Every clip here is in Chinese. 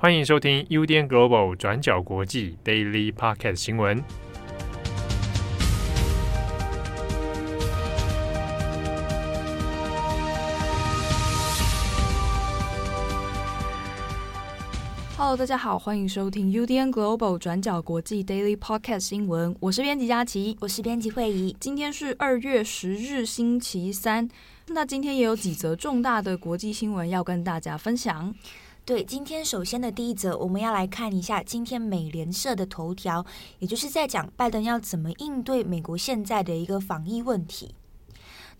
欢迎收听 UDN Global 转角国际 Daily Podcast 新闻。Hello，大家好，欢迎收听 UDN Global 转角国际 Daily Podcast 新闻。我是编辑佳琪，我是编辑慧仪。今天是二月十日，星期三。那今天也有几则重大的国际新闻要跟大家分享。对，今天首先的第一则，我们要来看一下今天美联社的头条，也就是在讲拜登要怎么应对美国现在的一个防疫问题。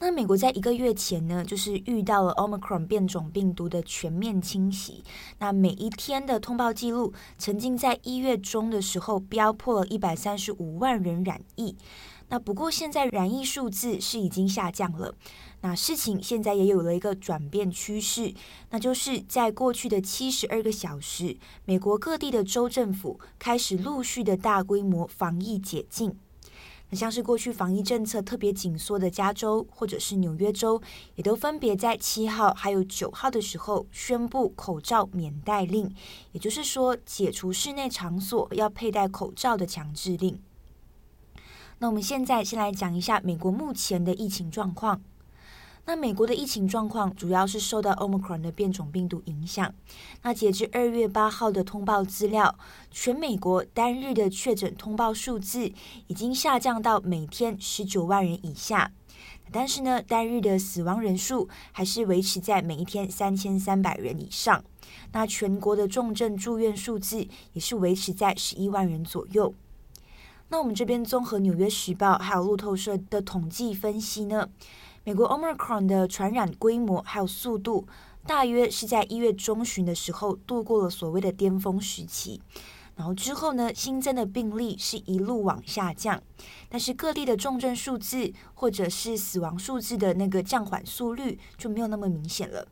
那美国在一个月前呢，就是遇到了 Omicron 变种病毒的全面侵袭，那每一天的通报记录，曾经在一月中的时候飙破了一百三十五万人染疫。那不过现在染疫数字是已经下降了。那事情现在也有了一个转变趋势，那就是在过去的七十二个小时，美国各地的州政府开始陆续的大规模防疫解禁。那像是过去防疫政策特别紧缩的加州或者是纽约州，也都分别在七号还有九号的时候宣布口罩免戴令，也就是说解除室内场所要佩戴口罩的强制令。那我们现在先来讲一下美国目前的疫情状况。那美国的疫情状况主要是受到 Omicron 的变种病毒影响。那截至二月八号的通报资料，全美国单日的确诊通报数字已经下降到每天十九万人以下。但是呢，单日的死亡人数还是维持在每一天三千三百人以上。那全国的重症住院数字也是维持在十一万人左右。那我们这边综合《纽约时报》还有路透社的统计分析呢，美国 Omicron 的传染规模还有速度，大约是在一月中旬的时候度过了所谓的巅峰时期，然后之后呢，新增的病例是一路往下降，但是各地的重症数字或者是死亡数字的那个降缓速率就没有那么明显了。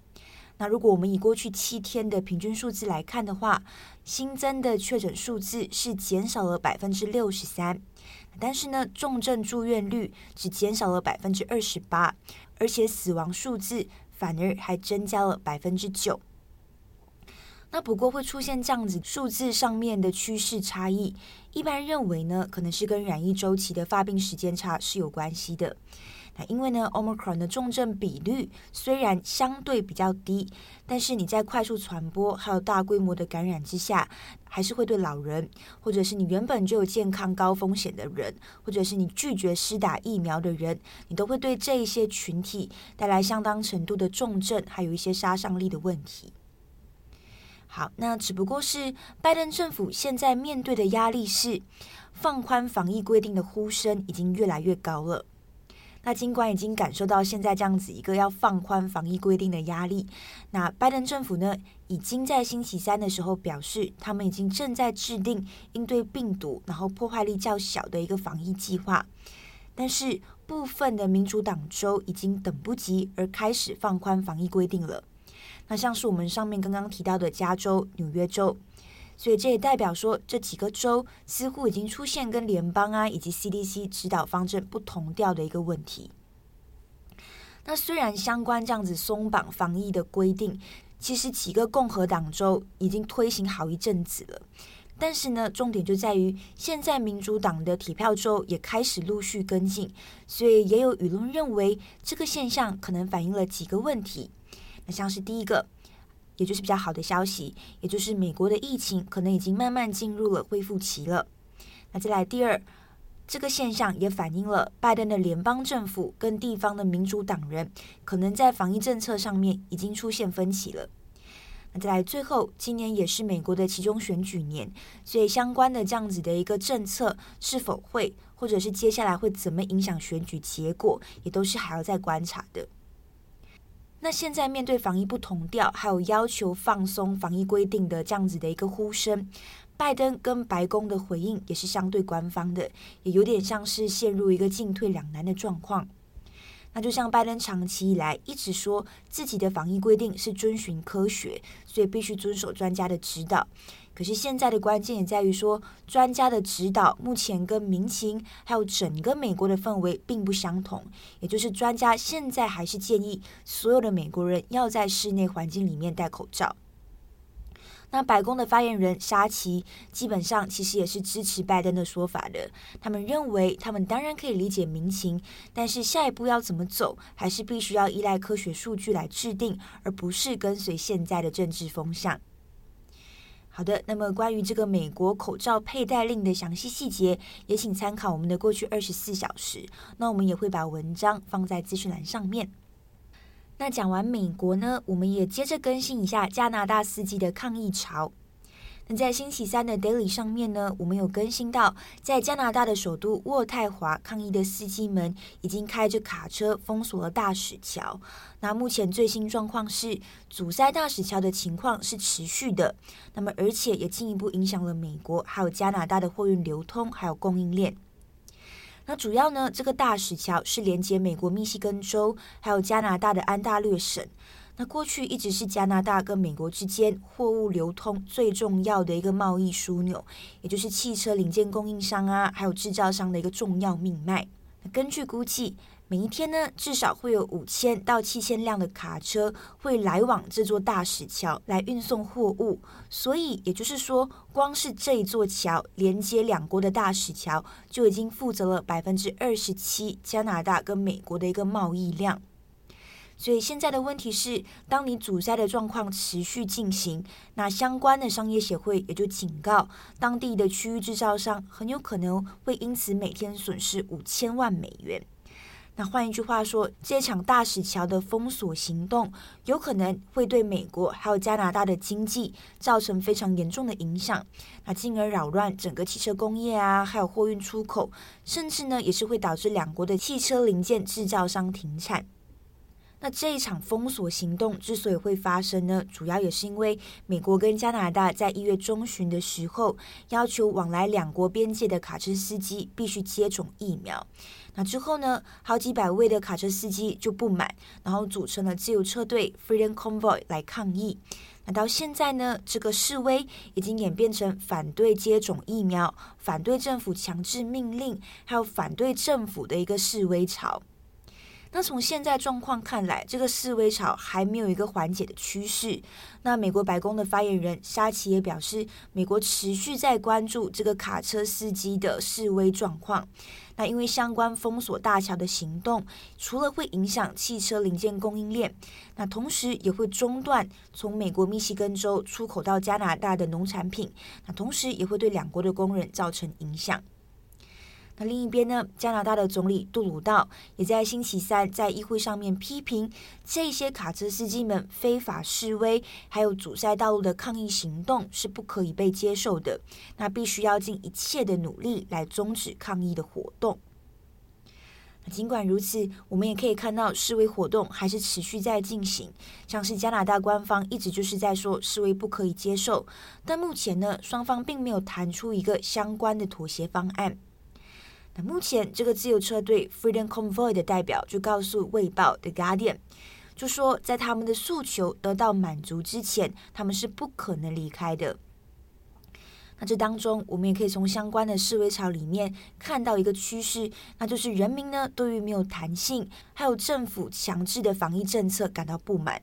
那如果我们以过去七天的平均数字来看的话，新增的确诊数字是减少了百分之六十三。但是呢，重症住院率只减少了百分之二十八，而且死亡数字反而还增加了百分之九。那不过会出现这样子数字上面的趋势差异，一般认为呢，可能是跟染疫周期的发病时间差是有关系的。那因为呢，Omicron 的重症比率虽然相对比较低，但是你在快速传播还有大规模的感染之下，还是会对老人，或者是你原本就有健康高风险的人，或者是你拒绝施打疫苗的人，你都会对这一些群体带来相当程度的重症，还有一些杀伤力的问题。好，那只不过是拜登政府现在面对的压力是放宽防疫规定的呼声已经越来越高了。那尽管已经感受到现在这样子一个要放宽防疫规定的压力，那拜登政府呢，已经在星期三的时候表示，他们已经正在制定应对病毒然后破坏力较小的一个防疫计划。但是部分的民主党州已经等不及而开始放宽防疫规定了。那像是我们上面刚刚提到的加州、纽约州。所以这也代表说，这几个州似乎已经出现跟联邦啊以及 CDC 指导方针不同调的一个问题。那虽然相关这样子松绑防疫的规定，其实几个共和党州已经推行好一阵子了，但是呢，重点就在于现在民主党的铁票州也开始陆续跟进，所以也有舆论认为这个现象可能反映了几个问题。那像是第一个。也就是比较好的消息，也就是美国的疫情可能已经慢慢进入了恢复期了。那再来第二，这个现象也反映了拜登的联邦政府跟地方的民主党人可能在防疫政策上面已经出现分歧了。那再来最后，今年也是美国的其中选举年，所以相关的这样子的一个政策是否会，或者是接下来会怎么影响选举结果，也都是还要再观察的。那现在面对防疫不同调，还有要求放松防疫规定的这样子的一个呼声，拜登跟白宫的回应也是相对官方的，也有点像是陷入一个进退两难的状况。那就像拜登长期以来一直说自己的防疫规定是遵循科学，所以必须遵守专家的指导。可是现在的关键也在于说，专家的指导目前跟民情还有整个美国的氛围并不相同。也就是专家现在还是建议所有的美国人要在室内环境里面戴口罩。那白宫的发言人沙奇基本上其实也是支持拜登的说法的。他们认为，他们当然可以理解民情，但是下一步要怎么走，还是必须要依赖科学数据来制定，而不是跟随现在的政治风向。好的，那么关于这个美国口罩佩戴令的详细细节，也请参考我们的过去二十四小时。那我们也会把文章放在资讯栏上面。那讲完美国呢，我们也接着更新一下加拿大司机的抗议潮。那在星期三的 Daily 上面呢，我们有更新到，在加拿大的首都渥太华抗议的司机们已经开着卡车封锁了大使桥。那目前最新状况是，阻塞大使桥的情况是持续的。那么而且也进一步影响了美国还有加拿大的货运流通还有供应链。那主要呢，这个大使桥是连接美国密西根州还有加拿大的安大略省。那过去一直是加拿大跟美国之间货物流通最重要的一个贸易枢纽，也就是汽车零件供应商啊，还有制造商的一个重要命脉。那根据估计，每一天呢，至少会有五千到七千辆的卡车会来往这座大石桥来运送货物。所以也就是说，光是这一座桥连接两国的大石桥，就已经负责了百分之二十七加拿大跟美国的一个贸易量。所以现在的问题是，当你阻塞的状况持续进行，那相关的商业协会也就警告，当地的区域制造商很有可能会因此每天损失五千万美元。那换一句话说，这场大使桥的封锁行动有可能会对美国还有加拿大的经济造成非常严重的影响，那进而扰乱整个汽车工业啊，还有货运出口，甚至呢也是会导致两国的汽车零件制造商停产。那这一场封锁行动之所以会发生呢，主要也是因为美国跟加拿大在一月中旬的时候，要求往来两国边界的卡车司机必须接种疫苗。那之后呢，好几百位的卡车司机就不满，然后组成了自由车队 （Freedom Convoy） 来抗议。那到现在呢，这个示威已经演变成反对接种疫苗、反对政府强制命令，还有反对政府的一个示威潮。那从现在状况看来，这个示威潮还没有一个缓解的趋势。那美国白宫的发言人沙奇也表示，美国持续在关注这个卡车司机的示威状况。那因为相关封锁大桥的行动，除了会影响汽车零件供应链，那同时也会中断从美国密西根州出口到加拿大的农产品。那同时也会对两国的工人造成影响。那另一边呢，加拿大的总理杜鲁道也在星期三在议会上面批评这些卡车司机们非法示威，还有阻塞道路的抗议行动是不可以被接受的。那必须要尽一切的努力来终止抗议的活动。尽管如此，我们也可以看到示威活动还是持续在进行。像是加拿大官方一直就是在说示威不可以接受，但目前呢，双方并没有谈出一个相关的妥协方案。那目前，这个自由车队 Freedom Convoy 的代表就告诉《卫报》The Guardian，就说在他们的诉求得到满足之前，他们是不可能离开的。那这当中，我们也可以从相关的示威潮里面看到一个趋势，那就是人民呢对于没有弹性，还有政府强制的防疫政策感到不满。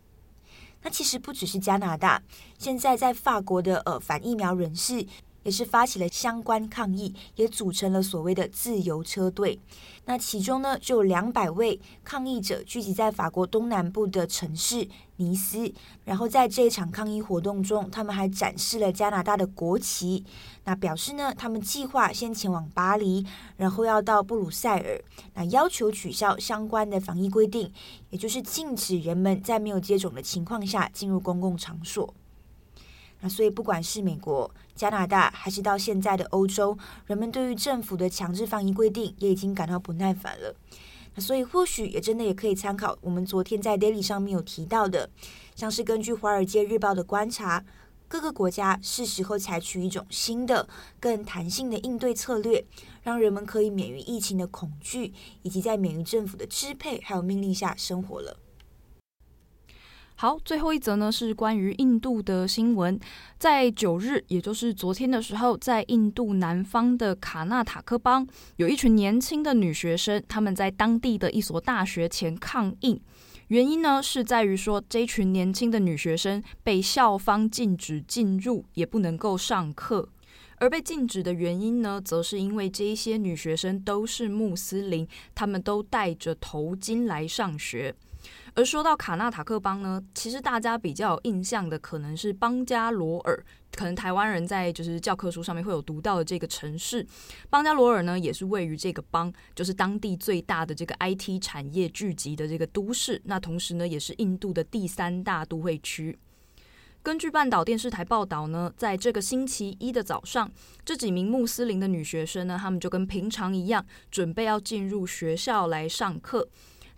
那其实不只是加拿大，现在在法国的呃反疫苗人士。也是发起了相关抗议，也组成了所谓的自由车队。那其中呢，就有两百位抗议者聚集在法国东南部的城市尼斯。然后在这一场抗议活动中，他们还展示了加拿大的国旗。那表示呢，他们计划先前往巴黎，然后要到布鲁塞尔，那要求取消相关的防疫规定，也就是禁止人们在没有接种的情况下进入公共场所。那所以，不管是美国、加拿大，还是到现在的欧洲，人们对于政府的强制防疫规定也已经感到不耐烦了。那所以，或许也真的也可以参考我们昨天在 Daily 上面有提到的，像是根据《华尔街日报》的观察，各个国家是时候采取一种新的、更弹性的应对策略，让人们可以免于疫情的恐惧，以及在免于政府的支配还有命令下生活了。好，最后一则呢是关于印度的新闻。在九日，也就是昨天的时候，在印度南方的卡纳塔克邦，有一群年轻的女学生，她们在当地的一所大学前抗议。原因呢是在于说，这群年轻的女学生被校方禁止进入，也不能够上课。而被禁止的原因呢，则是因为这一些女学生都是穆斯林，她们都戴着头巾来上学。而说到卡纳塔克邦呢，其实大家比较有印象的可能是邦加罗尔，可能台湾人在就是教科书上面会有读到的这个城市。邦加罗尔呢，也是位于这个邦，就是当地最大的这个 IT 产业聚集的这个都市。那同时呢，也是印度的第三大都会区。根据半岛电视台报道呢，在这个星期一的早上，这几名穆斯林的女学生呢，她们就跟平常一样，准备要进入学校来上课。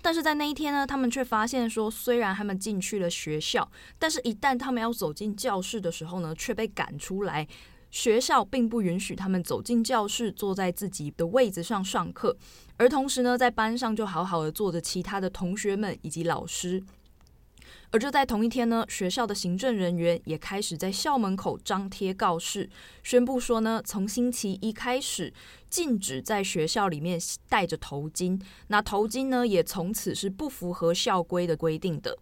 但是在那一天呢，他们却发现说，虽然他们进去了学校，但是一旦他们要走进教室的时候呢，却被赶出来。学校并不允许他们走进教室，坐在自己的位子上上课，而同时呢，在班上就好好的坐着其他的同学们以及老师。而就在同一天呢，学校的行政人员也开始在校门口张贴告示，宣布说呢，从星期一开始禁止在学校里面戴着头巾。那头巾呢，也从此是不符合校规的规定的。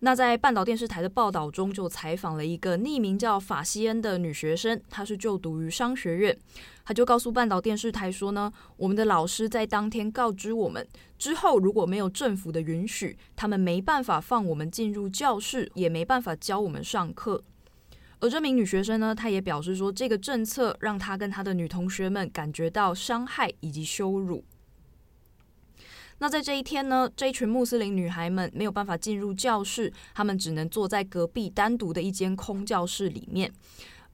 那在半岛电视台的报道中，就采访了一个匿名叫法西恩的女学生，她是就读于商学院。她就告诉半岛电视台说呢，我们的老师在当天告知我们，之后如果没有政府的允许，他们没办法放我们进入教室，也没办法教我们上课。而这名女学生呢，她也表示说，这个政策让她跟她的女同学们感觉到伤害以及羞辱。那在这一天呢，这一群穆斯林女孩们没有办法进入教室，她们只能坐在隔壁单独的一间空教室里面。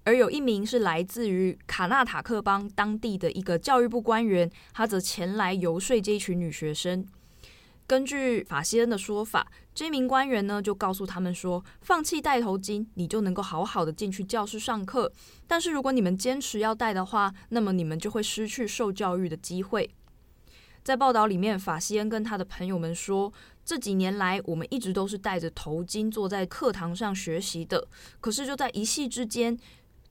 而有一名是来自于卡纳塔克邦当地的一个教育部官员，他则前来游说这一群女学生。根据法西恩的说法，这名官员呢就告诉他们说，放弃戴头巾，你就能够好好的进去教室上课；但是如果你们坚持要戴的话，那么你们就会失去受教育的机会。在报道里面，法西恩跟他的朋友们说，这几年来我们一直都是戴着头巾坐在课堂上学习的。可是就在一夕之间，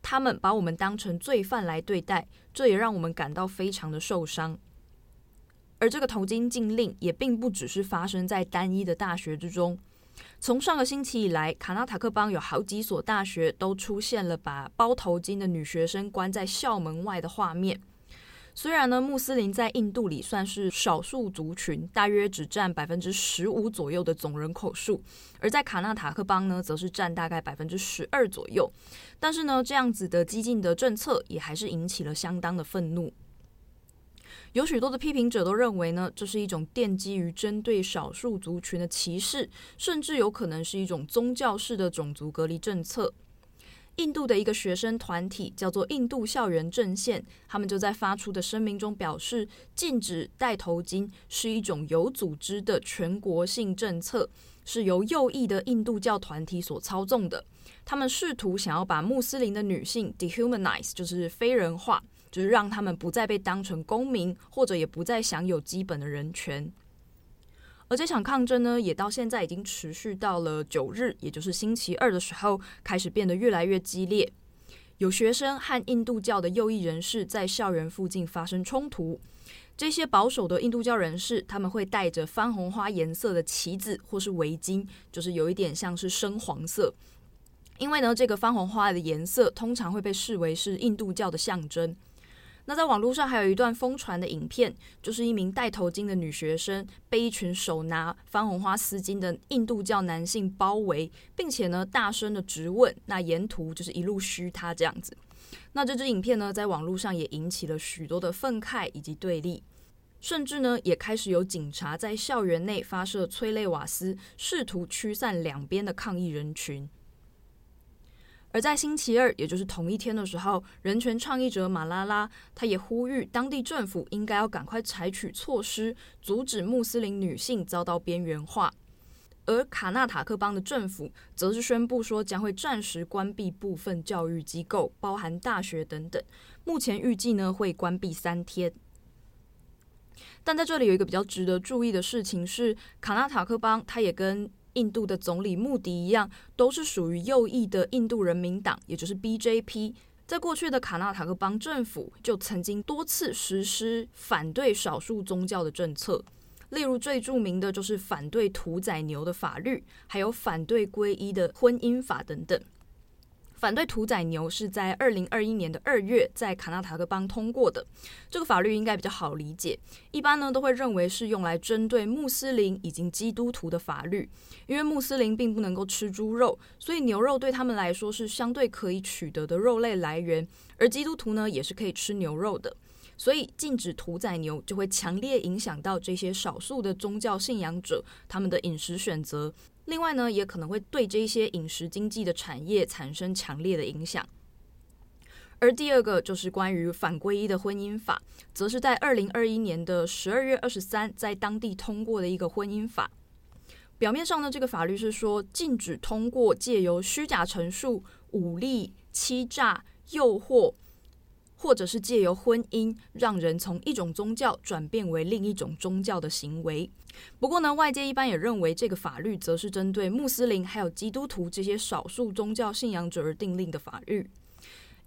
他们把我们当成罪犯来对待，这也让我们感到非常的受伤。而这个头巾禁令也并不只是发生在单一的大学之中。从上个星期以来，卡纳塔克邦有好几所大学都出现了把包头巾的女学生关在校门外的画面。虽然呢，穆斯林在印度里算是少数族群，大约只占百分之十五左右的总人口数，而在卡纳塔克邦呢，则是占大概百分之十二左右。但是呢，这样子的激进的政策也还是引起了相当的愤怒。有许多的批评者都认为呢，这是一种奠基于针对少数族群的歧视，甚至有可能是一种宗教式的种族隔离政策。印度的一个学生团体叫做印度校园阵线，他们就在发出的声明中表示，禁止戴头巾是一种有组织的全国性政策，是由右翼的印度教团体所操纵的。他们试图想要把穆斯林的女性 dehumanize，就是非人化，就是让他们不再被当成公民，或者也不再享有基本的人权。而这场抗争呢，也到现在已经持续到了九日，也就是星期二的时候，开始变得越来越激烈。有学生和印度教的右翼人士在校园附近发生冲突。这些保守的印度教人士，他们会带着番红花颜色的旗子或是围巾，就是有一点像是深黄色。因为呢，这个番红花的颜色通常会被视为是印度教的象征。那在网络上还有一段疯传的影片，就是一名戴头巾的女学生被一群手拿番红花丝巾的印度教男性包围，并且呢大声的质问，那沿途就是一路嘘她这样子。那这支影片呢在网络上也引起了许多的愤慨以及对立，甚至呢也开始有警察在校园内发射催泪瓦斯，试图驱散两边的抗议人群。而在星期二，也就是同一天的时候，人权倡议者马拉拉，他也呼吁当地政府应该要赶快采取措施，阻止穆斯林女性遭到边缘化。而卡纳塔克邦的政府则是宣布说，将会暂时关闭部分教育机构，包含大学等等。目前预计呢会关闭三天。但在这里有一个比较值得注意的事情是，卡纳塔克邦他也跟印度的总理穆迪一样，都是属于右翼的印度人民党，也就是 BJP。在过去的卡纳塔克邦政府就曾经多次实施反对少数宗教的政策，例如最著名的就是反对屠宰牛的法律，还有反对皈依的婚姻法等等。反对屠宰牛是在二零二一年的二月在卡纳塔克邦通过的。这个法律应该比较好理解，一般呢都会认为是用来针对穆斯林以及基督徒的法律。因为穆斯林并不能够吃猪肉，所以牛肉对他们来说是相对可以取得的肉类来源，而基督徒呢也是可以吃牛肉的。所以禁止屠宰牛就会强烈影响到这些少数的宗教信仰者他们的饮食选择。另外呢，也可能会对这些饮食经济的产业产生强烈的影响。而第二个就是关于反皈依的婚姻法，则是在二零二一年的十二月二十三在当地通过的一个婚姻法。表面上呢，这个法律是说禁止通过借由虚假陈述、武力、欺诈、诱惑。或者是借由婚姻让人从一种宗教转变为另一种宗教的行为。不过呢，外界一般也认为这个法律则是针对穆斯林还有基督徒这些少数宗教信仰者而订立的法律。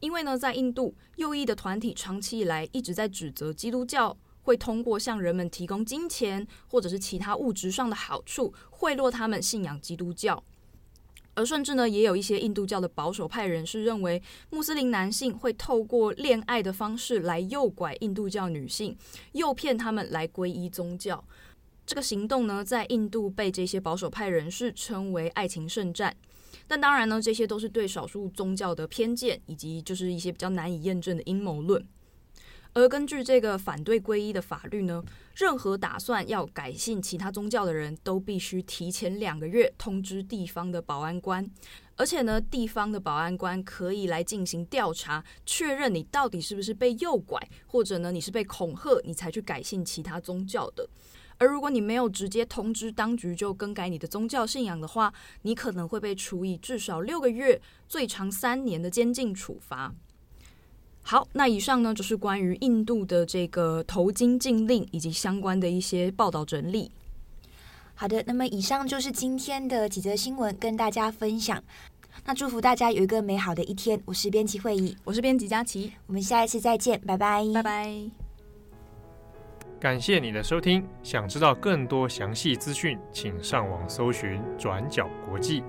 因为呢，在印度，右翼的团体长期以来一直在指责基督教会通过向人们提供金钱或者是其他物质上的好处，贿赂他们信仰基督教。而甚至呢，也有一些印度教的保守派人士认为，穆斯林男性会透过恋爱的方式来诱拐印度教女性，诱骗他们来皈依宗教。这个行动呢，在印度被这些保守派人士称为“爱情圣战”。但当然呢，这些都是对少数宗教的偏见，以及就是一些比较难以验证的阴谋论。而根据这个反对皈依的法律呢，任何打算要改信其他宗教的人都必须提前两个月通知地方的保安官，而且呢，地方的保安官可以来进行调查，确认你到底是不是被诱拐，或者呢，你是被恐吓，你才去改信其他宗教的。而如果你没有直接通知当局就更改你的宗教信仰的话，你可能会被处以至少六个月，最长三年的监禁处罚。好，那以上呢就是关于印度的这个头巾禁令以及相关的一些报道整理。好的，那么以上就是今天的几则新闻跟大家分享。那祝福大家有一个美好的一天。我是编辑会议，我是编辑佳琪，我们下一次再见，拜拜，拜拜。感谢你的收听，想知道更多详细资讯，请上网搜寻转角国际。